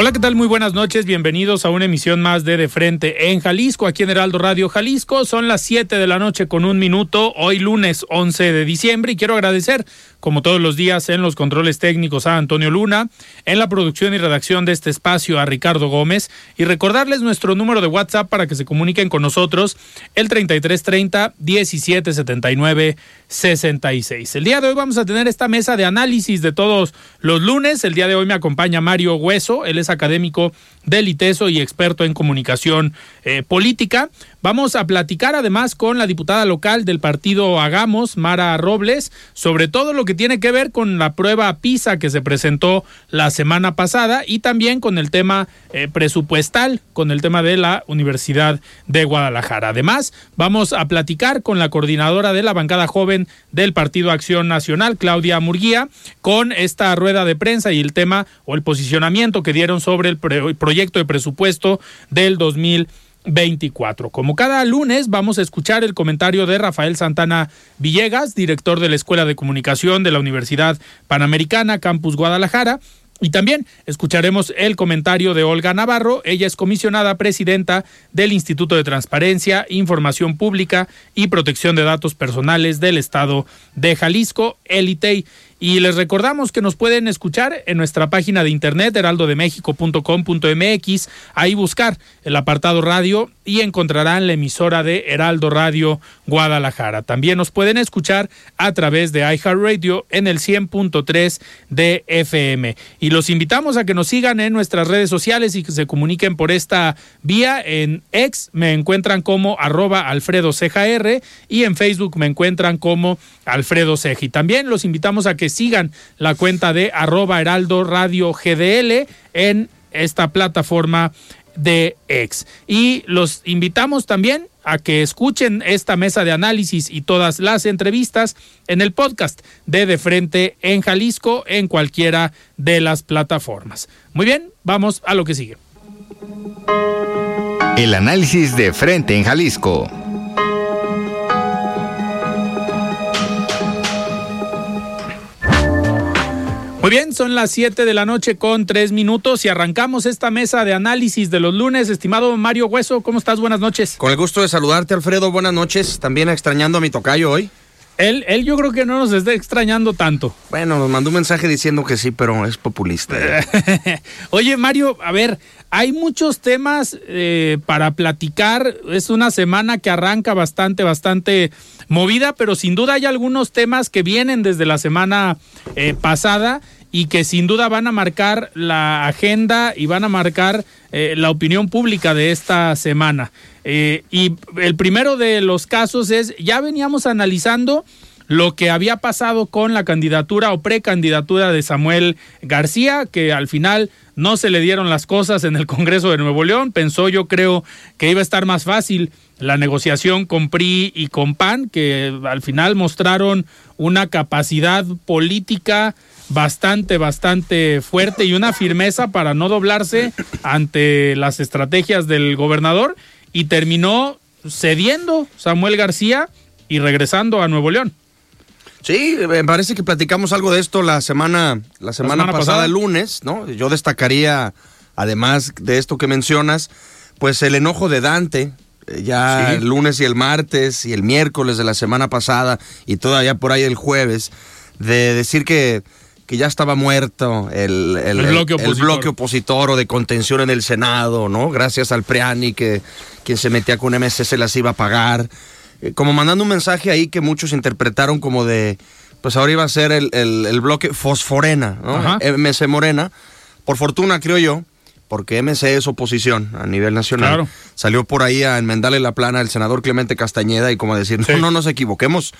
Hola, ¿qué tal? Muy buenas noches. Bienvenidos a una emisión más de De Frente en Jalisco, aquí en Heraldo Radio Jalisco. Son las 7 de la noche con un minuto, hoy lunes 11 de diciembre, y quiero agradecer, como todos los días, en los controles técnicos a Antonio Luna, en la producción y redacción de este espacio a Ricardo Gómez, y recordarles nuestro número de WhatsApp para que se comuniquen con nosotros, el 3330 1779 66. El día de hoy vamos a tener esta mesa de análisis de todos los lunes. El día de hoy me acompaña Mario Hueso, él es académico del ITESO y experto en comunicación eh, política. Vamos a platicar además con la diputada local del partido Hagamos, Mara Robles, sobre todo lo que tiene que ver con la prueba PISA que se presentó la semana pasada y también con el tema eh, presupuestal, con el tema de la Universidad de Guadalajara. Además, vamos a platicar con la coordinadora de la bancada joven del Partido Acción Nacional, Claudia Murguía, con esta rueda de prensa y el tema o el posicionamiento que dieron sobre el proyecto de presupuesto del 2020 24. Como cada lunes vamos a escuchar el comentario de Rafael Santana Villegas, director de la Escuela de Comunicación de la Universidad Panamericana, Campus Guadalajara. Y también escucharemos el comentario de Olga Navarro. Ella es comisionada presidenta del Instituto de Transparencia, Información Pública y Protección de Datos Personales del Estado de Jalisco, el ITEI. Y les recordamos que nos pueden escuchar en nuestra página de internet heraldodemexico.com.mx, ahí buscar el apartado radio y encontrarán la emisora de Heraldo Radio Guadalajara. También nos pueden escuchar a través de iHeartRadio en el 100.3 de FM. Y los invitamos a que nos sigan en nuestras redes sociales y que se comuniquen por esta vía. En X me encuentran como arroba Alfredo y en Facebook me encuentran como Alfredo Ceja. también los invitamos a que sigan la cuenta de arroba heraldo radio GDL en esta plataforma de ex. Y los invitamos también a que escuchen esta mesa de análisis y todas las entrevistas en el podcast de De Frente en Jalisco en cualquiera de las plataformas. Muy bien, vamos a lo que sigue. El análisis de Frente en Jalisco. Muy bien, son las 7 de la noche con 3 minutos y arrancamos esta mesa de análisis de los lunes. Estimado Mario Hueso, ¿cómo estás? Buenas noches. Con el gusto de saludarte, Alfredo. Buenas noches. También extrañando a mi tocayo hoy. Él, él yo creo que no nos está extrañando tanto. Bueno, nos mandó un mensaje diciendo que sí, pero es populista. Oye, Mario, a ver, hay muchos temas eh, para platicar. Es una semana que arranca bastante, bastante movida, pero sin duda hay algunos temas que vienen desde la semana eh, pasada y que sin duda van a marcar la agenda y van a marcar eh, la opinión pública de esta semana. Eh, y el primero de los casos es, ya veníamos analizando lo que había pasado con la candidatura o precandidatura de Samuel García, que al final no se le dieron las cosas en el Congreso de Nuevo León. Pensó yo creo que iba a estar más fácil la negociación con PRI y con PAN, que al final mostraron una capacidad política bastante, bastante fuerte y una firmeza para no doblarse ante las estrategias del gobernador y terminó cediendo Samuel García y regresando a Nuevo León. Sí, me parece que platicamos algo de esto la semana, la semana, pasada, el lunes, ¿no? Yo destacaría, además de esto que mencionas, pues el enojo de Dante, eh, ya el lunes y el martes y el miércoles de la semana pasada y todavía por ahí el jueves, de decir que, que ya estaba muerto el, el, bloque opositor o de contención en el Senado, ¿no? Gracias al Priani que quien se metía con MC se las iba a pagar. Eh, como mandando un mensaje ahí que muchos interpretaron como de, pues ahora iba a ser el, el bloque fosforena, ¿no? MC Morena. Por fortuna, creo yo, porque MC es oposición a nivel nacional. Salió por ahí a enmendarle la plana al senador Clemente Castañeda y como decir, no, no nos equivoquemos,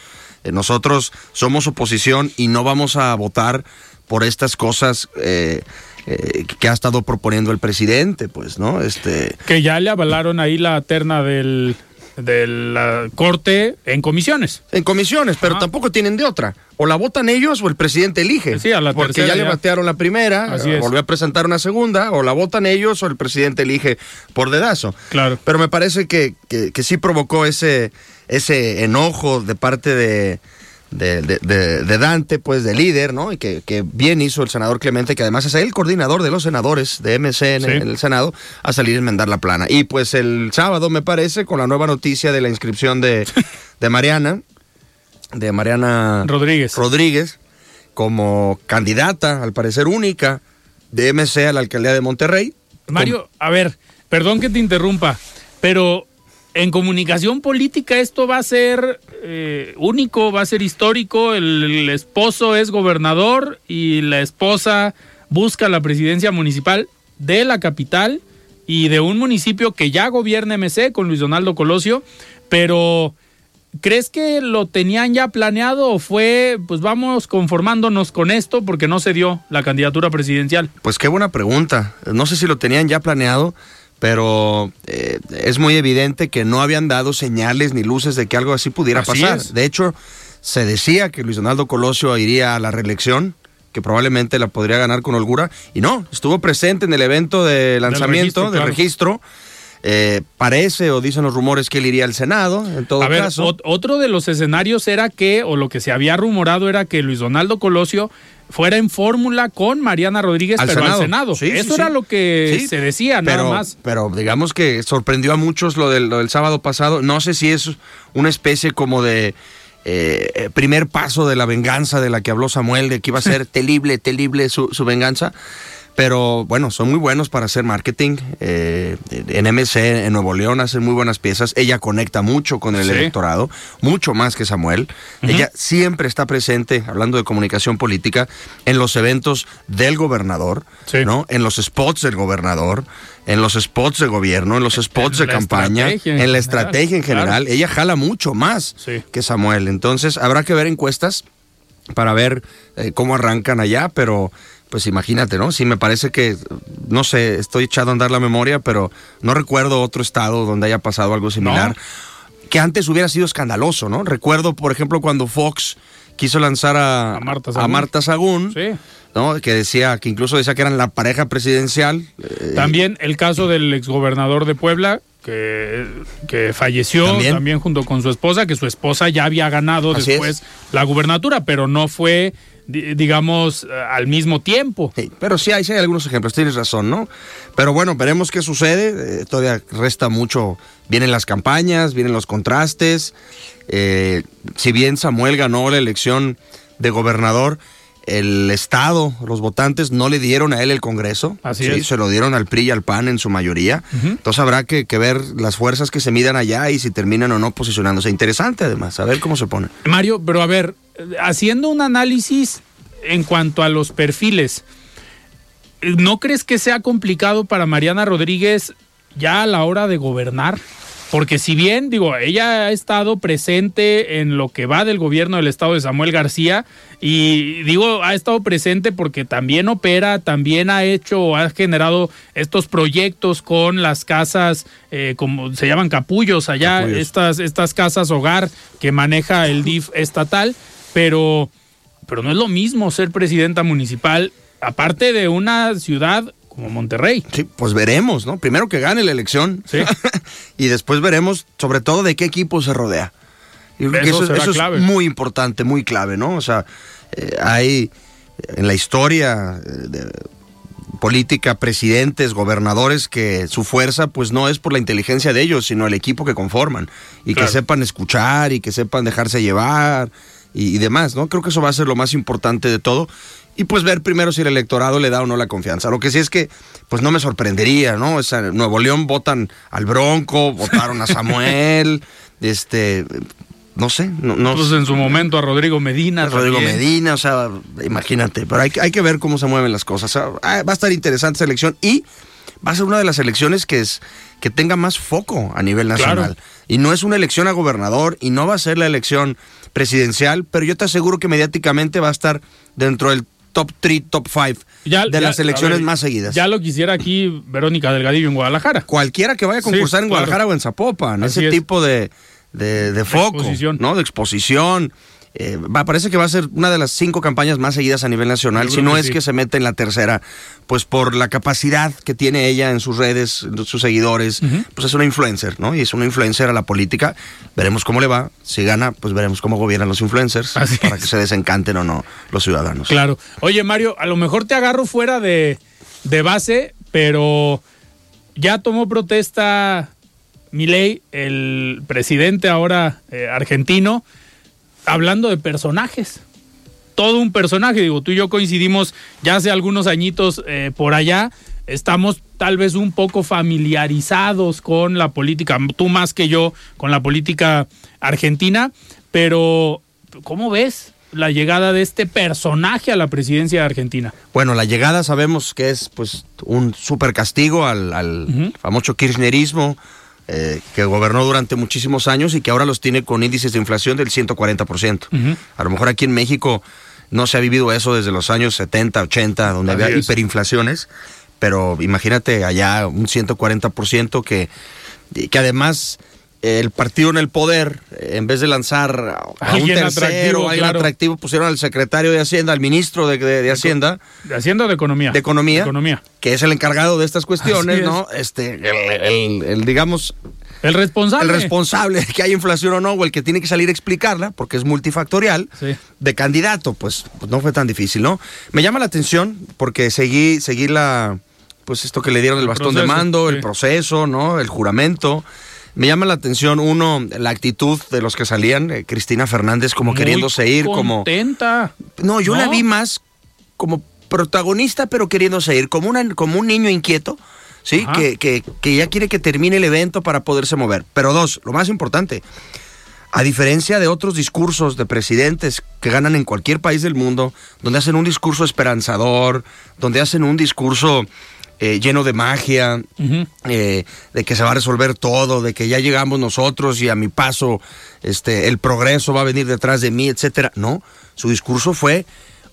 eh, nosotros somos oposición y no vamos a votar por estas cosas eh, eh, que ha estado proponiendo el presidente, pues, ¿no? Este... Que ya le avalaron ahí la terna del de la Corte en comisiones. En comisiones, pero tampoco tienen de otra. O la votan ellos o el presidente elige. Sí, a la porque ya, le batearon la primera, volvió a presentar una segunda, o la votan ellos o el presidente elige por dedazo. Claro. Pero me parece que, que, que sí provocó ese, ese enojo de parte de, de, de, Dante, pues de líder, ¿no? Y que, bien hizo el senador Clemente, que además es el coordinador de los senadores de MC en, el Senado, a salir a enmendar la plana. Y pues el sábado, me parece, con la nueva noticia de la inscripción de, de Mariana, de Mariana Rodríguez. Rodríguez, como candidata, al parecer única, de MC a la alcaldía de Monterrey. Mario, a ver, perdón que te interrumpa, pero en comunicación política esto va a ser eh, único, va a ser histórico. El, esposo es gobernador y la esposa busca la presidencia municipal de la capital y de un municipio que ya gobierna MC con Luis Donaldo Colosio, pero ¿crees que lo tenían ya planeado o fue, pues vamos conformándonos con esto porque no se dio la candidatura presidencial? Pues qué buena pregunta. No sé si lo tenían ya planeado pero eh, es muy evidente que no habían dado señales ni luces de que algo así pudiera pasar. De hecho, se decía que Luis Donaldo Colosio iría a la reelección, que probablemente la podría ganar con holgura, y no, estuvo presente en el evento de lanzamiento, de registro. Eh, parece o dicen los rumores que él iría al Senado, en todo a caso. otro de los escenarios era que, o lo que se había rumorado era que Luis Donaldo Colosio fuera en fórmula con Mariana Rodríguez, pero al Senado. Eso era lo que se decía, pero, nada más. Pero digamos que sorprendió a muchos lo del, lo del sábado pasado. No sé si es una especie como de eh, primer paso de la venganza de la que habló Samuel, de que iba a ser terrible, terrible su, su venganza pero bueno, son muy buenos para hacer marketing. Eh, en MC, en Nuevo León, hacen muy buenas piezas. Ella conecta mucho con el electorado, mucho más que Samuel. Ella siempre está presente, hablando de comunicación política, en los eventos del gobernador, ¿no? En los spots del gobernador, en los spots de gobierno, en los spots de campaña, en la estrategia en general. Ella jala mucho más que Samuel. Entonces, habrá que ver encuestas para ver eh, cómo arrancan allá, pero pues imagínate, ¿no? Sí, me parece que, no sé, estoy echado a andar la memoria, pero no recuerdo otro estado donde haya pasado algo similar. Que antes hubiera sido escandaloso, ¿no? Recuerdo, por ejemplo, cuando Fox quiso lanzar a, Marta Sagún, ¿no? Que decía, que incluso decía que eran la pareja presidencial. Eh, también el caso del exgobernador de Puebla, que, que falleció ¿También? junto con su esposa, que su esposa ya había ganado después la gubernatura, pero no fue digamos, eh, al mismo tiempo. pero sí hay, algunos ejemplos, tienes razón, ¿no? Pero bueno, veremos qué sucede. Eh, todavía resta mucho. Vienen las campañas, vienen los contrastes. Eh, si bien Samuel ganó la elección de gobernador, el Estado, los votantes no le dieron a él el Congreso. Así es. Se lo dieron al PRI y al PAN en su mayoría. Entonces habrá que, que, ver las fuerzas que se midan allá y si terminan o no posicionándose. Interesante además, a ver cómo se pone. Mario, pero a ver, haciendo un análisis en cuanto a los perfiles, ¿no crees que sea complicado para Mariana Rodríguez ya a la hora de gobernar? Porque si bien, digo, ella ha estado presente en lo que va del gobierno del estado de Samuel García, y digo, ha estado presente porque también opera, también ha hecho, ha generado estos proyectos con las casas, eh, como se llaman capullos allá, Estas, estas casas hogar que maneja el DIF estatal pero, pero no es lo mismo ser presidenta municipal, aparte de una ciudad como Monterrey. Sí, pues veremos, ¿no? Primero que gane la elección. Sí. y después veremos, sobre todo, de qué equipo se rodea. eso, es muy importante, muy clave, ¿no? O sea, eh, hay en la historia eh, de política presidentes, gobernadores que su fuerza pues no es por la inteligencia de ellos, sino el equipo que conforman y que sepan escuchar y que sepan dejarse llevar y, demás, ¿no? Creo que eso va a ser lo más importante de todo. Y pues ver primero si el electorado le da o no la confianza. Lo que sí es que, pues no me sorprendería, ¿no? O Nuevo León votan al Bronco, votaron a Samuel, este, no sé. No, no pues en su momento a Rodrigo Medina. A Rodrigo Medina, o sea, imagínate. Pero hay, hay, que ver cómo se mueven las cosas. Ah, va a estar interesante esa elección y va a ser una de las elecciones que es que tenga más foco a nivel nacional. Y no es una elección a gobernador y no va a ser la elección presidencial, pero yo te aseguro que mediáticamente va a estar dentro del top 3, top 5 de las elecciones más seguidas. Ya lo quisiera aquí Verónica Delgadillo en Guadalajara. Cualquiera que vaya a concursar en Guadalajara o en Zapopan, ese tipo de, de, de foco, ¿no? De exposición. Eh, parece que va a ser una de las cinco campañas más seguidas a nivel nacional, si no es que se mete en la tercera, pues por la capacidad que tiene ella en sus redes, sus seguidores, pues es una influencer, ¿no? Y es una influencer a la política. Veremos cómo le va. Si gana, pues veremos cómo gobiernan los influencers para que se desencanten o no los ciudadanos. Claro. Oye, Mario, a lo mejor te agarro fuera de, de base, pero ya tomó protesta Milei, el presidente ahora eh, argentino, hablando de personajes. Todo un personaje, digo, tú y yo coincidimos ya hace algunos añitos eh, por allá, estamos tal vez un poco familiarizados con la política, tú más que yo, con la política argentina, pero ¿cómo ves la llegada de este personaje a la presidencia de Argentina? Bueno, la llegada sabemos que es pues un super castigo al, famoso kirchnerismo, eh, que gobernó durante muchísimos años y que ahora los tiene con índices de inflación del 140%. A lo mejor aquí en México no se ha vivido eso desde los años 70, 80, donde había hiperinflaciones, pero imagínate allá un 140% que, que además el partido en el poder, en vez de lanzar a un tercero, alguien atractivo, pusieron al secretario de Hacienda, al ministro de, Hacienda. ¿De Hacienda o de Economía? De Economía. Que es el encargado de estas cuestiones, ¿no? Este, el, digamos... El responsable. El responsable de que haya inflación o no, o el que tiene que salir a explicarla, porque es multifactorial, de candidato, pues, pues, no fue tan difícil, ¿no? Me llama la atención porque seguí, seguí la, pues esto que le dieron el, bastón de mando, el proceso, ¿no? El juramento. Me llama la atención, uno, la actitud de los que salían, eh, Cristina Fernández como queriéndose ir, como... No, yo la vi más como protagonista, pero queriéndose ir, como, una, como un niño inquieto, ¿sí? Que, que, que ya quiere que termine el evento para poderse mover. Pero dos, lo más importante, a diferencia de otros discursos de presidentes que ganan en cualquier país del mundo, donde hacen un discurso esperanzador, donde hacen un discurso eh, lleno de magia, eh, de que se va a resolver todo, de que ya llegamos nosotros y a mi paso este, el progreso va a venir detrás de mí, etcétera. No, su discurso fue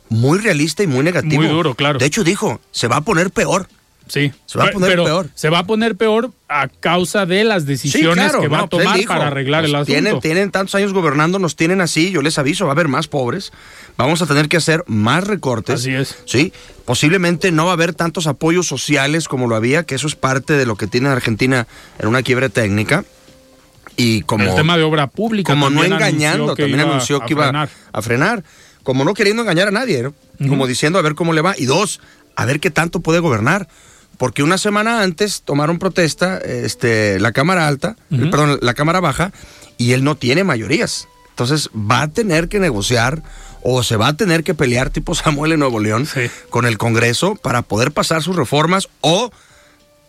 muy realista y muy negativo. Muy duro, claro. De hecho, dijo, se va a poner peor. Sí. Se va a poner peor. Se va a poner peor a causa de las decisiones que va a tomar para arreglar el asunto. Tienen, tienen tantos años gobernando, nos tienen así, yo les aviso, va a haber más pobres, vamos a tener que hacer más recortes. Así es. Sí, posiblemente no va a haber tantos apoyos sociales como lo había, que eso es parte de lo que tiene Argentina en una quiebre técnica. Y como... El tema de obra pública. Como no engañando, también anunció que iba a frenar. Como no queriendo engañar a nadie, como diciendo a ver cómo le va. Y dos, a ver qué tanto puede gobernar porque una semana antes tomaron protesta este, la Cámara Alta, perdón, la Cámara Baja, y él no tiene mayorías. Entonces va a tener que negociar o se va a tener que pelear tipo Samuel en Nuevo León con el Congreso para poder pasar sus reformas o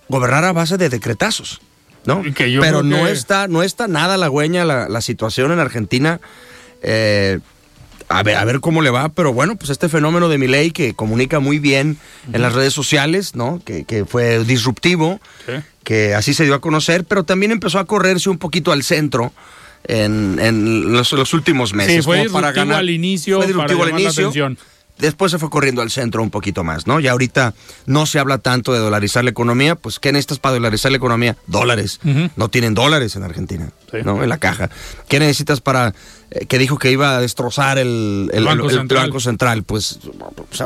gobernar a base de decretazos. ¿no? Pero no, está, no está nada halagüeña la, la situación en Argentina. Eh, a ver, a ver cómo le va, pero bueno, pues este fenómeno de Milei que comunica muy bien en las redes sociales, ¿no? Que, que fue disruptivo, que así se dio a conocer, pero también empezó a correrse un poquito al centro en, en los, últimos meses. Sí, fue disruptivo para ganar, al inicio, fue disruptivo al inicio después se fue corriendo al centro un poquito más, ¿no? Y ahorita no se habla tanto de dolarizar la economía, pues ¿qué necesitas para dolarizar la economía? Dólares. No tienen dólares en Argentina, ¿no? En la caja. ¿Qué necesitas para eh, que dijo que iba a destrozar el, banco, central. Pues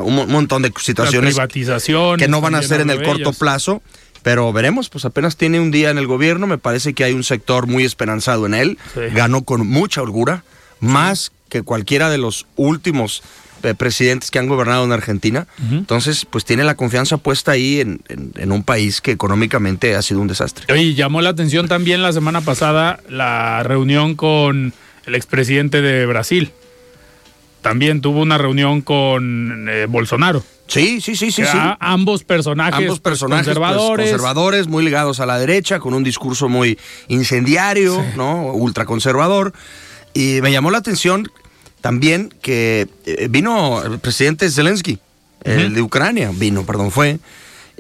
un, montón de situaciones que no van a ser en el corto plazo. Pero veremos, pues apenas tiene un día en el gobierno, me parece que hay un sector muy esperanzado en él, ganó con mucha holgura, más que cualquiera de los últimos presidentes que han gobernado en Argentina. Entonces, pues tiene la confianza puesta ahí en, un país que económicamente ha sido un desastre. Oye, llamó la atención también la semana pasada la reunión con el expresidente de Brasil. también tuvo una reunión con eh, Bolsonaro. Sí, sí, sí, sí, sí. Ambos personajes, ambos personajes pues, conservadores. conservadores, muy ligados a la derecha, con un discurso muy incendiario, ¿no? Ultraconservador. Y me llamó la atención también que eh, vino el presidente Zelensky, el de Ucrania, vino, perdón, fue.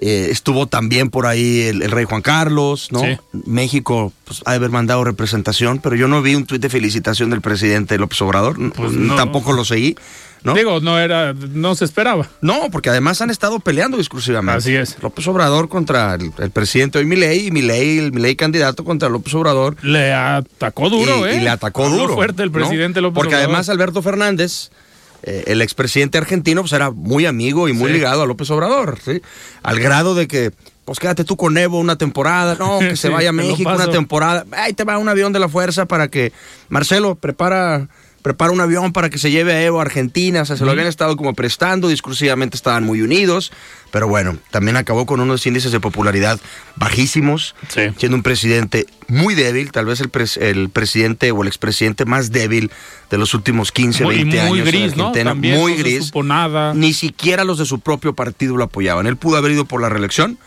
Eh, estuvo también por ahí el, rey Juan Carlos, ¿no? México pues, ha de haber mandado representación, pero yo no vi un tuit de felicitación del presidente López Obrador, pues tampoco lo seguí. ¿No? Digo, no era, no se esperaba. No, porque además han estado peleando exclusivamente. Así es. López Obrador contra el, presidente hoy Milei y Milei, el Milei candidato contra López Obrador. Le atacó duro, ¿eh? Y le atacó duro. fuerte el presidente López Porque además Alberto Fernández eh, el expresidente argentino pues era muy amigo y muy ligado a López Obrador, ¿sí? Al grado de que, pues quédate tú con Evo una temporada, no, que se vaya a México una temporada, ahí te va un avión de la fuerza para que, Marcelo, prepara prepara un avión para que se lleve a Evo a Argentina, o sea, se lo habían estado como prestando, discursivamente estaban muy unidos, pero bueno, también acabó con unos índices de popularidad bajísimos, siendo un presidente muy débil, tal vez el, el presidente o el expresidente más débil de los últimos 15, 20 años. Muy gris, ¿no? muy gris. nada. Ni siquiera los de su propio partido lo apoyaban. Él pudo haber ido por la reelección,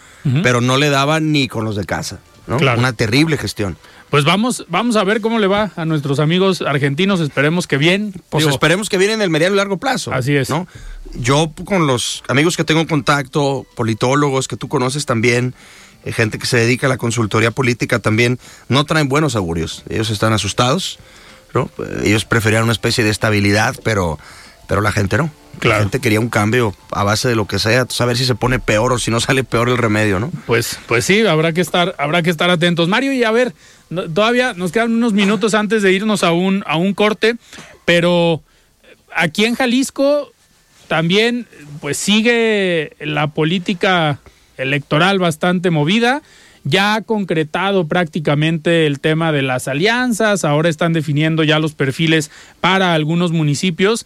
pero no le daban ni con los de casa. ¿No? Una terrible gestión. Pues vamos, vamos a ver cómo le va a nuestros amigos argentinos. Esperemos que bien. Pues esperemos que bien en el mediano y largo plazo. Así es. ¿no? Yo con los amigos que tengo en contacto, politólogos que tú conoces también, eh, gente que se dedica a la consultoría política también, no traen buenos augurios. Ellos están asustados, ¿no? Ellos preferían una especie de estabilidad, pero pero la gente no. La gente quería un cambio a base de lo que sea, saber si se pone peor o si no sale peor el remedio, ¿no? Pues, pues sí, habrá que estar, habrá que estar atentos. Mario, y a ver, todavía nos quedan unos minutos antes de irnos a un, a un corte, pero aquí en Jalisco también pues sigue la política electoral bastante movida. Ya ha concretado prácticamente el tema de las alianzas, ahora están definiendo ya los perfiles para algunos municipios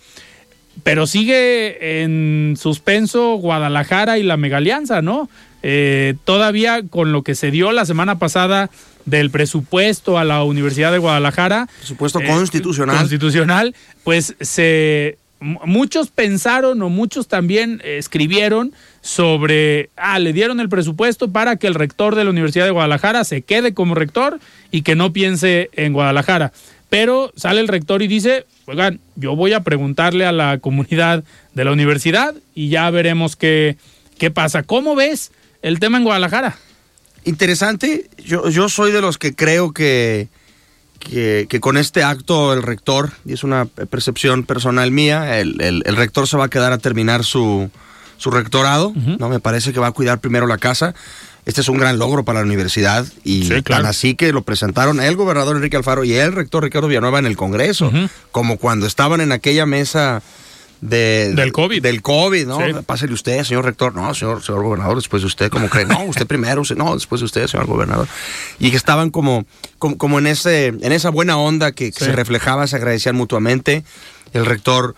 pero sigue en suspenso Guadalajara y la megalianza, ¿no? Eh, todavía con lo que se dio la semana pasada del presupuesto a la Universidad de Guadalajara. Presupuesto eh, constitucional. Constitucional, pues se muchos pensaron o muchos también escribieron sobre, ah, le dieron el presupuesto para que el rector de la Universidad de Guadalajara se quede como rector y que no piense en Guadalajara. Pero sale el rector y dice, oigan, yo voy a preguntarle a la comunidad de la universidad y ya veremos qué, qué pasa. ¿Cómo ves el tema en Guadalajara? Interesante. Yo, yo soy de los que creo que, que, con este acto el rector, y es una percepción personal mía, el, rector se va a quedar a terminar su, su rectorado, ¿no? Me parece que va a cuidar primero la casa este es un gran logro para la universidad y tan así que lo presentaron el gobernador Enrique Alfaro y el rector Ricardo Villanueva en el Congreso, como cuando estaban en aquella mesa de, del COVID. Del COVID, ¿no? Pásele usted, señor rector. No, señor, señor gobernador, después de usted, ¿cómo cree? No, usted primero, no, después de usted, señor gobernador. Y que estaban como, como, en, ese, en esa buena onda que, se reflejaba, se agradecían mutuamente. El rector,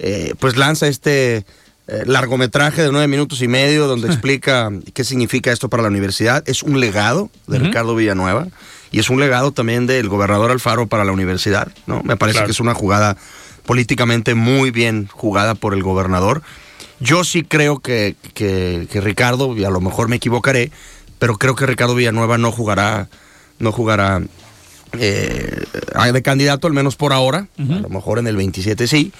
eh, pues lanza este eh, largometraje de nueve minutos y medio donde explica qué significa esto para la universidad. Es un legado de Ricardo Villanueva y es un legado también del gobernador Alfaro para la universidad. ¿no? Me parece que es una jugada políticamente muy bien jugada por el gobernador. Yo sí creo que, que, Ricardo, y a lo mejor me equivocaré, pero creo que Ricardo Villanueva no jugará, no jugará eh, de candidato, al menos por ahora. A lo mejor en el 27 sí.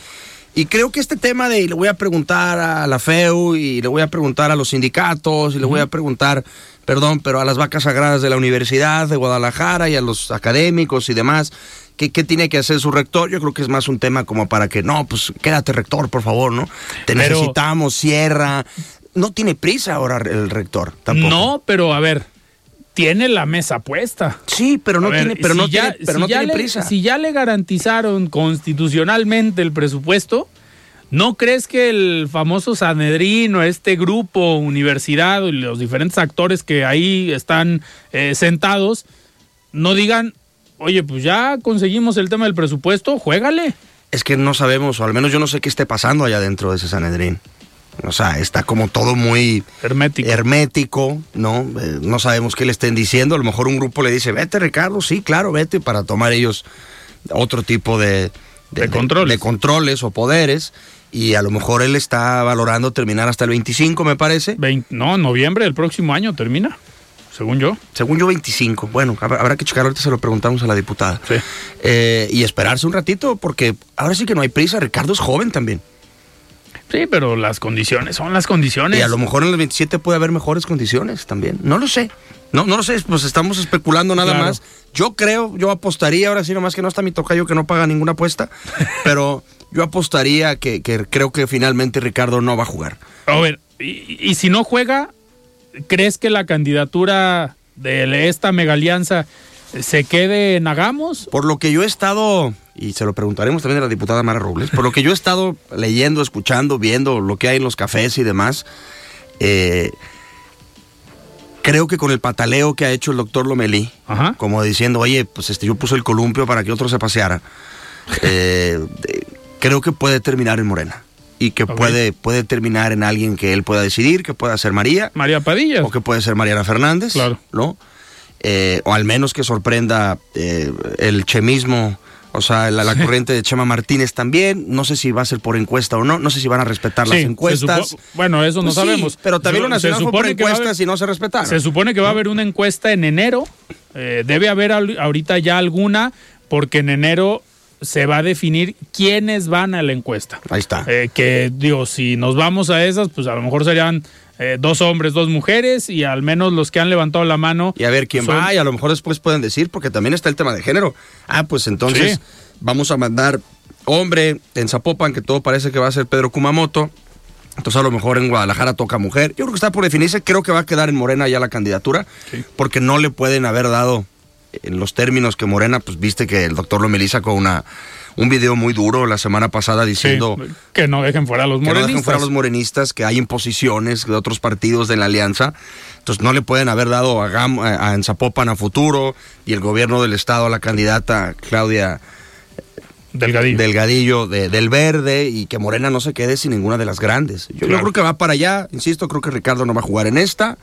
Y creo que este tema de, y le voy a preguntar a la FEU, y le voy a preguntar a los sindicatos, y le voy a preguntar, perdón, pero a las vacas sagradas de la Universidad de Guadalajara y a los académicos y demás, ¿qué, qué tiene que hacer su rector? Yo creo que es más un tema como para que, no, pues quédate rector, por favor, ¿no? Te necesitamos, cierra. No tiene prisa ahora el rector, tampoco. No, pero a ver, tiene la mesa puesta. Sí, pero no tiene, pero no tiene, pero no tiene prisa. Si ya le garantizaron constitucionalmente el presupuesto, ¿no crees que el famoso Sanedrín o este grupo, universidad y los diferentes actores que ahí están eh, sentados, no digan, oye, pues ya conseguimos el tema del presupuesto, juégale? Es que no sabemos, o al menos yo no sé qué esté pasando allá dentro de ese Sanedrín. O sea, está como todo muy hermético. hermético, ¿no? Eh, no sabemos qué le estén diciendo. A lo mejor un grupo le dice, vete Ricardo, sí, claro, vete, para tomar ellos otro tipo de, de, controles. de controles o poderes y a lo mejor él está valorando terminar hasta el 25, me parece. no, noviembre del próximo año termina, según yo. Según yo, 25. Bueno, habrá que checar, ahorita se lo preguntamos a la diputada. Sí. Eh, y esperarse un ratito, porque ahora sí que no hay prisa, Ricardo es joven también. Sí, pero las condiciones son las condiciones. Y a lo mejor en el 27 puede haber mejores condiciones también. No lo sé. No, no lo sé, pues estamos especulando nada más. Yo creo, yo apostaría, ahora sí, nomás que no está mi tocayo que no paga ninguna apuesta, pero yo apostaría que, creo que finalmente Ricardo no va a jugar. A ver, y, si no juega, ¿crees que la candidatura de esta mega alianza se quede en Hagamos? Por lo que yo he estado, y se lo preguntaremos también a la diputada Mara Robles, por lo que yo he estado leyendo, escuchando, viendo lo que hay en los cafés y demás, eh, creo que con el pataleo que ha hecho el doctor Lomelí, como diciendo, oye, pues este, yo puse el columpio para que otro se paseara, eh, creo que puede terminar en Morena. Y que puede, puede terminar en alguien que él pueda decidir, que pueda ser María. María Padilla. O que puede ser Mariana Fernández. Claro. ¿No? Eh, o al menos que sorprenda eh, el chemismo o sea, la, corriente de Chema Martínez también. No sé si va a ser por encuesta o no. No sé si van a respetar las encuestas. Bueno, eso no pues sabemos. pero también lo nacional fue por encuestas y no se respetaron. Se supone que va a haber una encuesta en enero. Eh, debe haber ahorita ya alguna, porque en enero se va a definir quiénes van a la encuesta. Ahí está. Eh, que digo, si nos vamos a esas, pues a lo mejor serían eh, dos hombres, dos mujeres y al menos los que han levantado la mano. Y a ver quién va y a lo mejor después pueden decir, porque también está el tema de género. Ah, pues entonces vamos a mandar hombre en Zapopan, que todo parece que va a ser Pedro Kumamoto. Entonces a lo mejor en Guadalajara toca mujer. Yo creo que está por definirse, creo que va a quedar en Morena ya la candidatura, porque no le pueden haber dado en los términos que Morena, pues viste que el doctor Lomelí sacó una un video muy duro la semana pasada diciendo que no dejen fuera a los morenistas. Que no dejen fuera a los morenistas, que hay imposiciones de otros partidos de la alianza. Entonces no le pueden haber dado a, a, en Zapopan a futuro y el gobierno del estado a la candidata Claudia Delgadillo, Delgadillo de, del Verde y que Morena no se quede sin ninguna de las grandes. Yo, yo creo que va para allá, insisto, creo que Ricardo no va a jugar en esta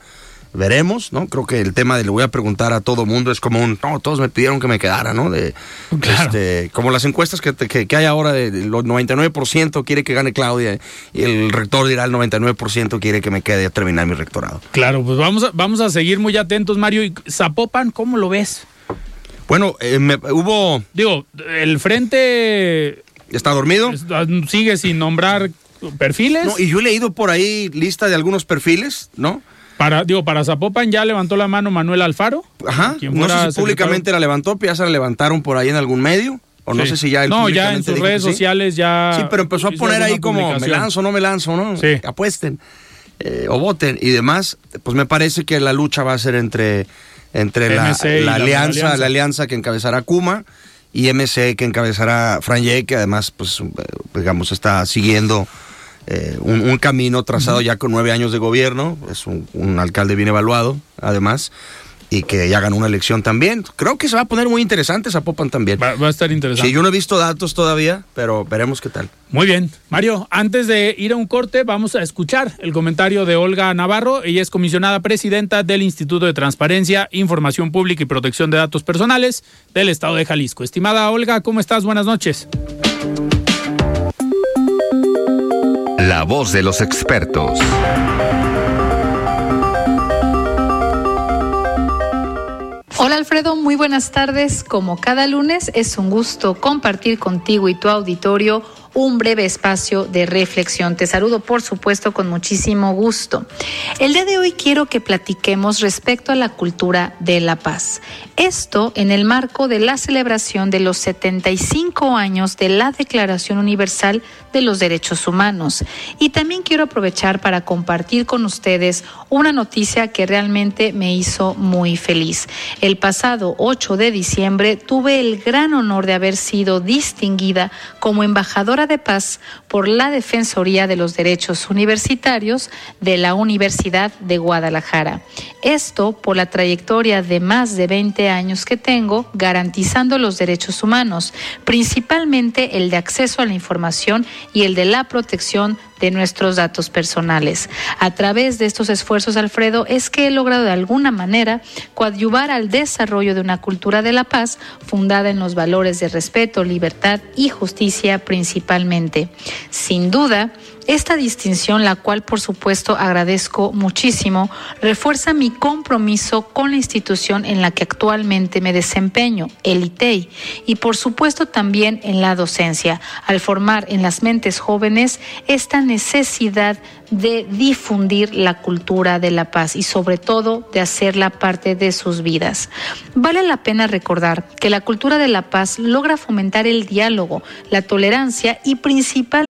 veremos, ¿no? Creo que el tema de le voy a preguntar a todo mundo es como un, no, todos me pidieron que me quedara, ¿no? De, este, como las encuestas que, que, hay ahora, de, los 99% quiere que gane Claudia y el rector dirá el 99% quiere que me quede a terminar mi rectorado. Claro, pues vamos a, vamos a seguir muy atentos, Mario. ¿Y Zapopan, cómo lo ves? Bueno, eh, hubo... Digo, el frente... ¿Está dormido? Sigue sin nombrar perfiles. No, y yo he leído por ahí lista de algunos perfiles, ¿no? Para, digo, para Zapopan ya levantó la mano Manuel Alfaro. Ajá. No sé si públicamente la levantó, pero ya se la levantaron por ahí en algún medio. O no sé si ya No, ya en sus redes sociales ya. Sí, pero empezó a poner ahí como me lanzo, no me lanzo, ¿no? Sí. Apuesten eh, o voten y demás. Pues me parece que la lucha va a ser entre, entre la, alianza, la, alianza, que encabezará Kuma y MC que encabezará Franje, que además, pues, eh, digamos, está siguiendo eh, un, camino trazado ya con nueve años de gobierno, es un, alcalde bien evaluado, además, y que ya ganó una elección también. Creo que se va a poner muy interesante Zapopan también. Va, a estar interesante. Sí, yo no he visto datos todavía, pero veremos qué tal. Muy bien. Mario, antes de ir a un corte, vamos a escuchar el comentario de Olga Navarro. Ella es comisionada presidenta del Instituto de Transparencia, Información Pública y Protección de Datos Personales del Estado de Jalisco. Estimada Olga, ¿cómo estás? Buenas noches. La voz de los expertos. Hola Alfredo, muy buenas tardes. Como cada lunes es un gusto compartir contigo y tu auditorio un breve espacio de reflexión. Te saludo, por supuesto, con muchísimo gusto. El día de hoy quiero que platiquemos respecto a la cultura de la paz. Esto en el marco de la celebración de los 75 años de la Declaración Universal de los Derechos Humanos. Y también quiero aprovechar para compartir con ustedes una noticia que realmente me hizo muy feliz. El pasado 8 de diciembre tuve el gran honor de haber sido distinguida como embajadora de paz por la Defensoría de los Derechos Universitarios de la Universidad de Guadalajara. Esto por la trayectoria de más de 20 años que tengo garantizando los derechos humanos, principalmente el de acceso a la información y el de la protección de nuestros datos personales. A través de estos esfuerzos, Alfredo, es que he logrado de alguna manera coadyuvar al desarrollo de una cultura de la paz fundada en los valores de respeto, libertad y justicia principalmente. Sin duda, esta distinción, la cual por supuesto agradezco muchísimo, refuerza mi compromiso con la institución en la que actualmente me desempeño, el ITEI, y por supuesto también en la docencia, al formar en las mentes jóvenes esta necesidad de difundir la cultura de la paz y sobre todo de hacerla parte de sus vidas. Vale la pena recordar que la cultura de la paz logra fomentar el diálogo, la tolerancia y principalmente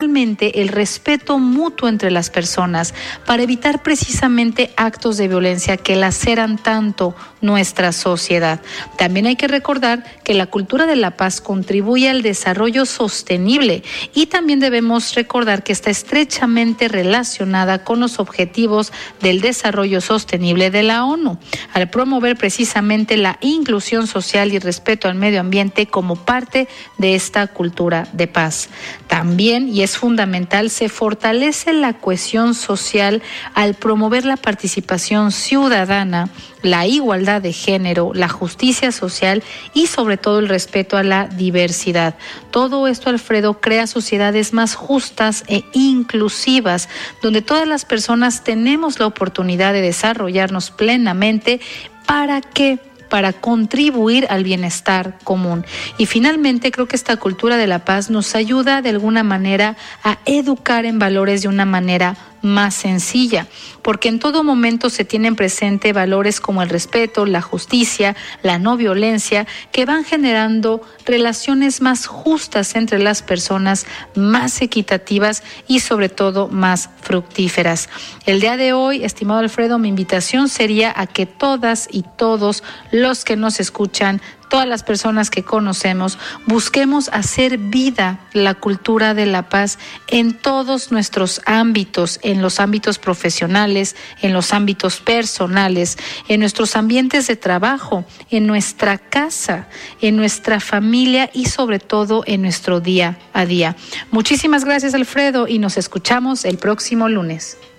El respeto mutuo entre las personas para evitar precisamente actos de violencia que laceran tanto nuestra sociedad. También hay que recordar que la cultura de la paz contribuye al desarrollo sostenible y también debemos recordar que está estrechamente relacionada con los objetivos del desarrollo sostenible de la ONU, al promover precisamente la inclusión social y respeto al medio ambiente como parte de esta cultura de paz. También, y es fundamental, se fortalece la cohesión social al promover la participación ciudadana, la igualdad de género, la justicia social y sobre todo el respeto a la diversidad. Todo esto, Alfredo, crea sociedades más justas e inclusivas, donde todas las personas tenemos la oportunidad de desarrollarnos plenamente para que para contribuir al bienestar común. Y finalmente creo que esta cultura de la paz nos ayuda de alguna manera a educar en valores de una manera más sencilla, porque en todo momento se tienen presente valores como el respeto, la justicia, la no violencia, que van generando relaciones más justas entre las personas, más equitativas y sobre todo más fructíferas. El día de hoy, estimado Alfredo, mi invitación sería a que todas y todos los que nos escuchan todas las personas que conocemos, busquemos hacer vida la cultura de la paz en todos nuestros ámbitos, en los ámbitos profesionales, en los ámbitos personales, en nuestros ambientes de trabajo, en nuestra casa, en nuestra familia y sobre todo en nuestro día a día. Muchísimas gracias Alfredo y nos escuchamos el próximo lunes.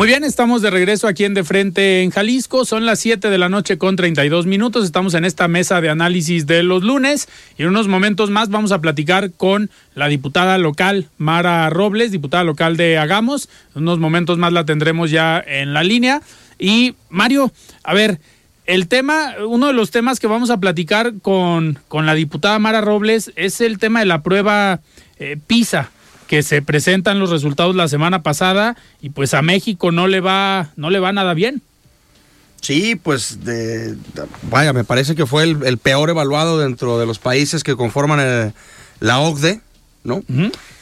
Muy bien, estamos de regreso aquí en De Frente en Jalisco. Son las 7 de la noche con 32 minutos. Estamos en esta mesa de análisis de los lunes y en unos momentos más vamos a platicar con la diputada local Mara Robles, diputada local de Hagamos. En unos momentos más la tendremos ya en la línea. Y Mario, a ver, el tema, uno de los temas que vamos a platicar con, con la diputada Mara Robles es el tema de la prueba eh, PISA que se presentan los resultados la semana pasada y pues a México no le va, no le va nada bien. Sí, pues de, vaya, me parece que fue el, peor evaluado dentro de los países que conforman la OCDE, ¿no?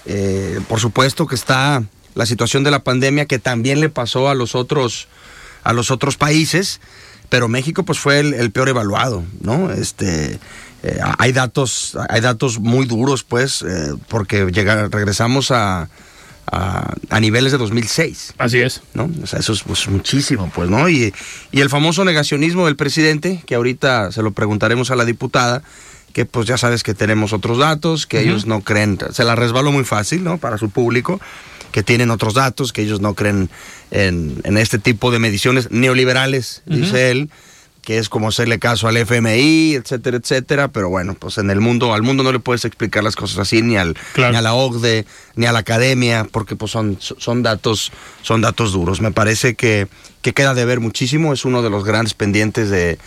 Eh, por supuesto que está la situación de la pandemia que también le pasó a los otros, a los otros países, pero México pues fue el, el peor evaluado, ¿no? Este, eh, hay datos, hay datos muy duros, pues, eh, porque llega, regresamos a, a, niveles de 2006. Así es. ¿no? O sea, eso es pues, muchísimo, pues, ¿no? Y, y el famoso negacionismo del presidente, que ahorita se lo preguntaremos a la diputada, que pues ya sabes que tenemos otros datos, que ellos no creen, se la resbaló muy fácil, ¿no? Para su público, que tienen otros datos, que ellos no creen en, en este tipo de mediciones neoliberales, dice él que es como hacerle caso al FMI, etcétera, etcétera, pero bueno, pues en el mundo, al mundo no le puedes explicar las cosas así, ni al, ni a la OCDE, ni a la academia, porque pues son, son datos, son datos duros. Me parece que, que queda de ver muchísimo, es uno de los grandes pendientes de,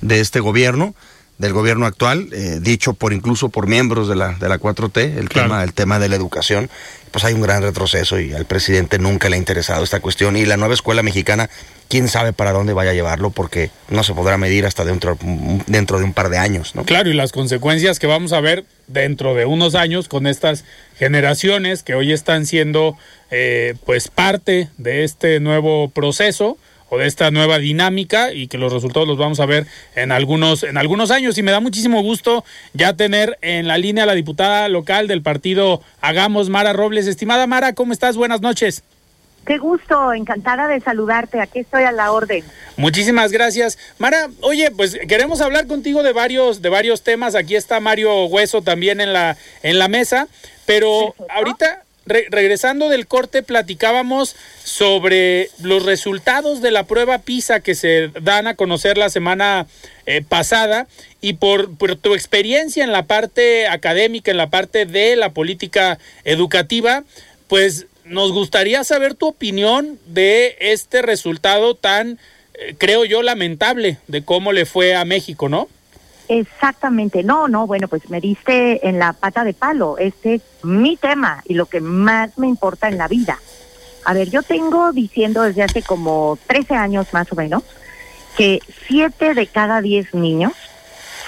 de este gobierno del gobierno actual, eh, dicho por incluso por miembros de la, de la 4T, el, tema, el tema de la educación, pues hay un gran retroceso y al presidente nunca le ha interesado esta cuestión y la nueva escuela mexicana, quién sabe para dónde vaya a llevarlo porque no se podrá medir hasta dentro, dentro de un par de años. ¿no? Claro, y las consecuencias que vamos a ver dentro de unos años con estas generaciones que hoy están siendo eh, pues parte de este nuevo proceso o de esta nueva dinámica y que los resultados los vamos a ver en algunos, en algunos años. Y me da muchísimo gusto ya tener en la línea a la diputada local del partido Hagamos, Mara Robles. Estimada Mara, ¿cómo estás? Buenas noches. Qué gusto, encantada de saludarte. Aquí estoy a la orden. Muchísimas gracias, Mara. Oye, pues queremos hablar contigo de varios, de varios temas. Aquí está Mario Hueso también en la, en la mesa, pero ahorita regresando del corte, platicábamos sobre los resultados de la prueba PISA que se dan a conocer la semana eh, pasada y por, tu experiencia en la parte académica, en la parte de la política educativa, pues nos gustaría saber tu opinión de este resultado tan, eh, creo yo, lamentable de cómo le fue a México, ¿no? Exactamente, no, no, bueno, pues me diste en la pata de palo, este es mi tema y lo que más me importa en la vida. A ver, yo tengo diciendo desde hace como 13 años más o menos que 7 de cada 10 niños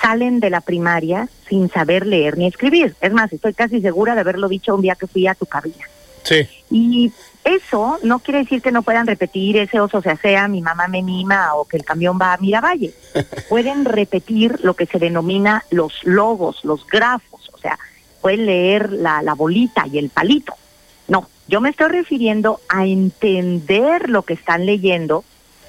salen de la primaria sin saber leer ni escribir. Es más, estoy casi segura de haberlo dicho un día que fui a tu cabina. Sí. Y eso no quiere decir que no puedan repetir ese oso se sea, mi mamá me mima o que el camión va a Miravalle. pueden repetir lo que se denomina los logos, los grafos, o sea, pueden leer la, la bolita y el palito. No, yo me estoy refiriendo a entender lo que están leyendo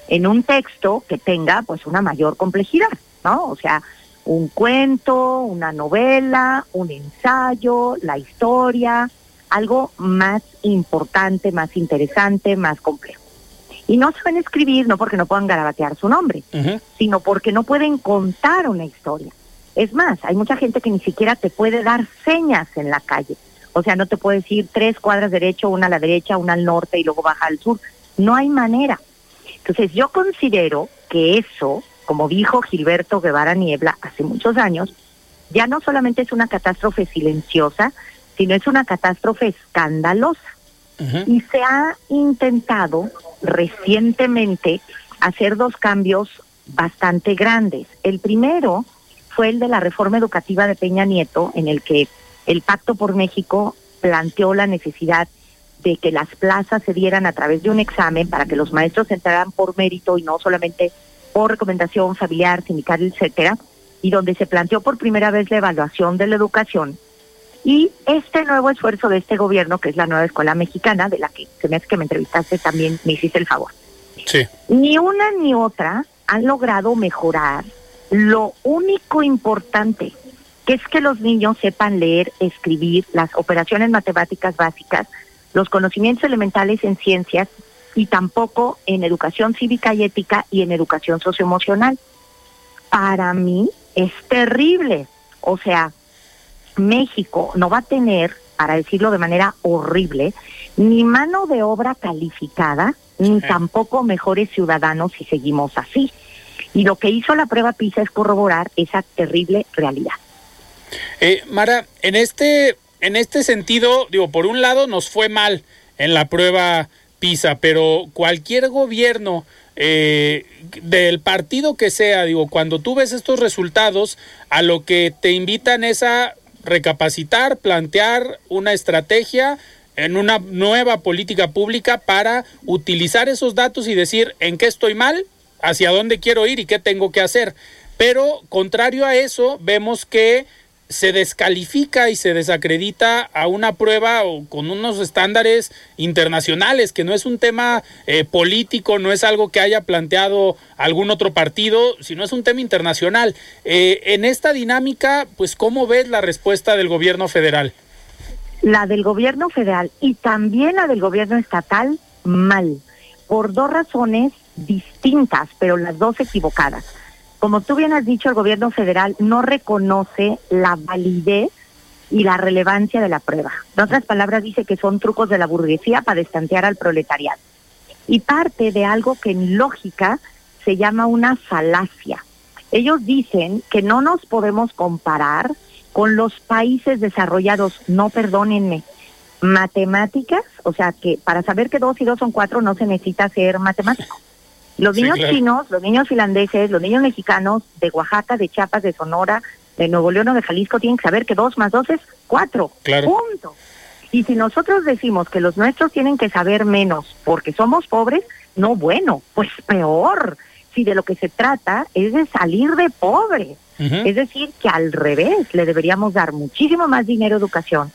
en un texto que tenga pues una mayor complejidad, ¿no? O sea, un cuento, una novela, un ensayo, la historia, algo más importante, más interesante, más complejo. Y no saben escribir no porque no puedan garabatear su nombre, sino porque no pueden contar una historia. Es más, hay mucha gente que ni siquiera te puede dar señas en la calle. O sea, no te puede decir tres cuadras derecho, una a la derecha, una al norte y luego baja al sur. No hay manera. Entonces yo considero que eso, como dijo Gilberto Guevara Niebla hace muchos años, ya no solamente es una catástrofe silenciosa, sino es una catástrofe escandalosa. Y se ha intentado recientemente hacer dos cambios bastante grandes. El primero fue el de la reforma educativa de Peña Nieto, en el que el Pacto por México planteó la necesidad de que las plazas se dieran a través de un examen para que los maestros entraran por mérito y no solamente por recomendación familiar, sindical, etcétera, y donde se planteó por primera vez la evaluación de la educación y este nuevo esfuerzo de este gobierno, que es la nueva escuela mexicana, de la que se me hace que me entrevistaste también, me hiciste el favor. Sí. Ni una ni otra han logrado mejorar lo único importante, que es que los niños sepan leer, escribir, las operaciones matemáticas básicas, los conocimientos elementales en ciencias y tampoco en educación cívica y ética y en educación socioemocional. Para mí es terrible. O sea, México no va a tener, para decirlo de manera horrible, ni mano de obra calificada, ni tampoco mejores ciudadanos si seguimos así. Y lo que hizo la prueba PISA es corroborar esa terrible realidad. Eh, Mara, en este, en este sentido, digo, por un lado nos fue mal en la prueba PISA, pero cualquier gobierno eh, del partido que sea, digo, cuando tú ves estos resultados, a lo que te invitan es a recapacitar, plantear una estrategia en una nueva política pública para utilizar esos datos y decir en qué estoy mal, hacia dónde quiero ir y qué tengo que hacer. Pero contrario a eso, vemos que se descalifica y se desacredita a una prueba con unos estándares internacionales, que no es un tema eh, político, no es algo que haya planteado algún otro partido, sino es un tema internacional. Eh, en esta dinámica, pues, ¿cómo ves la respuesta del gobierno federal? La del gobierno federal y también la del gobierno estatal, mal, por dos razones distintas, pero las dos equivocadas. Como tú bien has dicho, el gobierno federal no reconoce la validez y la relevancia de la prueba. En otras palabras, dice que son trucos de la burguesía para destantear al proletariado. Y parte de algo que en lógica se llama una falacia. Ellos dicen que no nos podemos comparar con los países desarrollados, no perdónenme, matemáticas, o sea que para saber que dos y dos son cuatro no se necesita ser matemático. Los niños chinos, los niños finlandeses, los niños mexicanos de Oaxaca, de Chiapas, de Sonora, de Nuevo León o de Jalisco tienen que saber que dos más dos es cuatro. Claro. Punto. Y si nosotros decimos que los nuestros tienen que saber menos porque somos pobres, no bueno, pues peor. Si de lo que se trata es de salir de pobre. Es decir, que al revés, le deberíamos dar muchísimo más dinero a educación,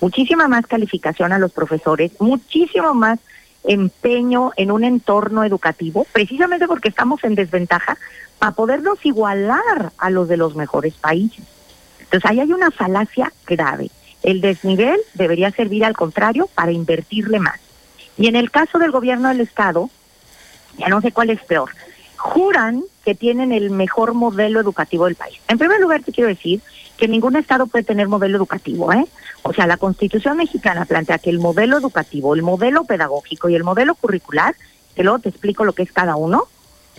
muchísima más calificación a los profesores, muchísimo más empeño en un entorno educativo, precisamente porque estamos en desventaja, para podernos igualar a los de los mejores países. Entonces ahí hay una falacia grave. El desnivel debería servir al contrario para invertirle más. Y en el caso del gobierno del Estado, ya no sé cuál es peor, juran que tienen el mejor modelo educativo del país. En primer lugar, te quiero decir que ningún Estado puede tener modelo educativo, ¿eh? O sea, la Constitución mexicana plantea que el modelo educativo, el modelo pedagógico y el modelo curricular, que luego te explico lo que es cada uno,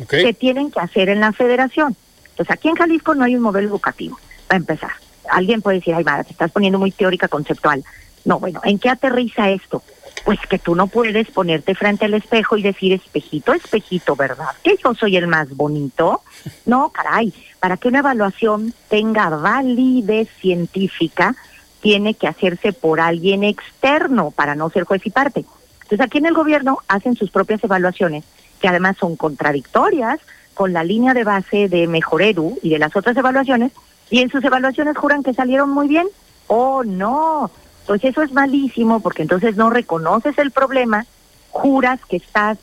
se tienen que hacer en la federación. Entonces, aquí en Jalisco no hay un modelo educativo, para empezar. Alguien puede decir, ay, Mara, te estás poniendo muy teórica, conceptual. No, bueno, ¿en qué aterriza esto? Pues que tú no puedes ponerte frente al espejo y decir, espejito, espejito, ¿verdad? Que yo soy el más bonito. No, caray, para que una evaluación tenga validez científica, tiene que hacerse por alguien externo para no ser juez y parte. Entonces aquí en el gobierno hacen sus propias evaluaciones, que además son contradictorias con la línea de base de Mejor Edu y de las otras evaluaciones, y en sus evaluaciones juran que salieron muy bien. Oh, no. Pues eso es malísimo porque entonces no reconoces el problema, juras que estás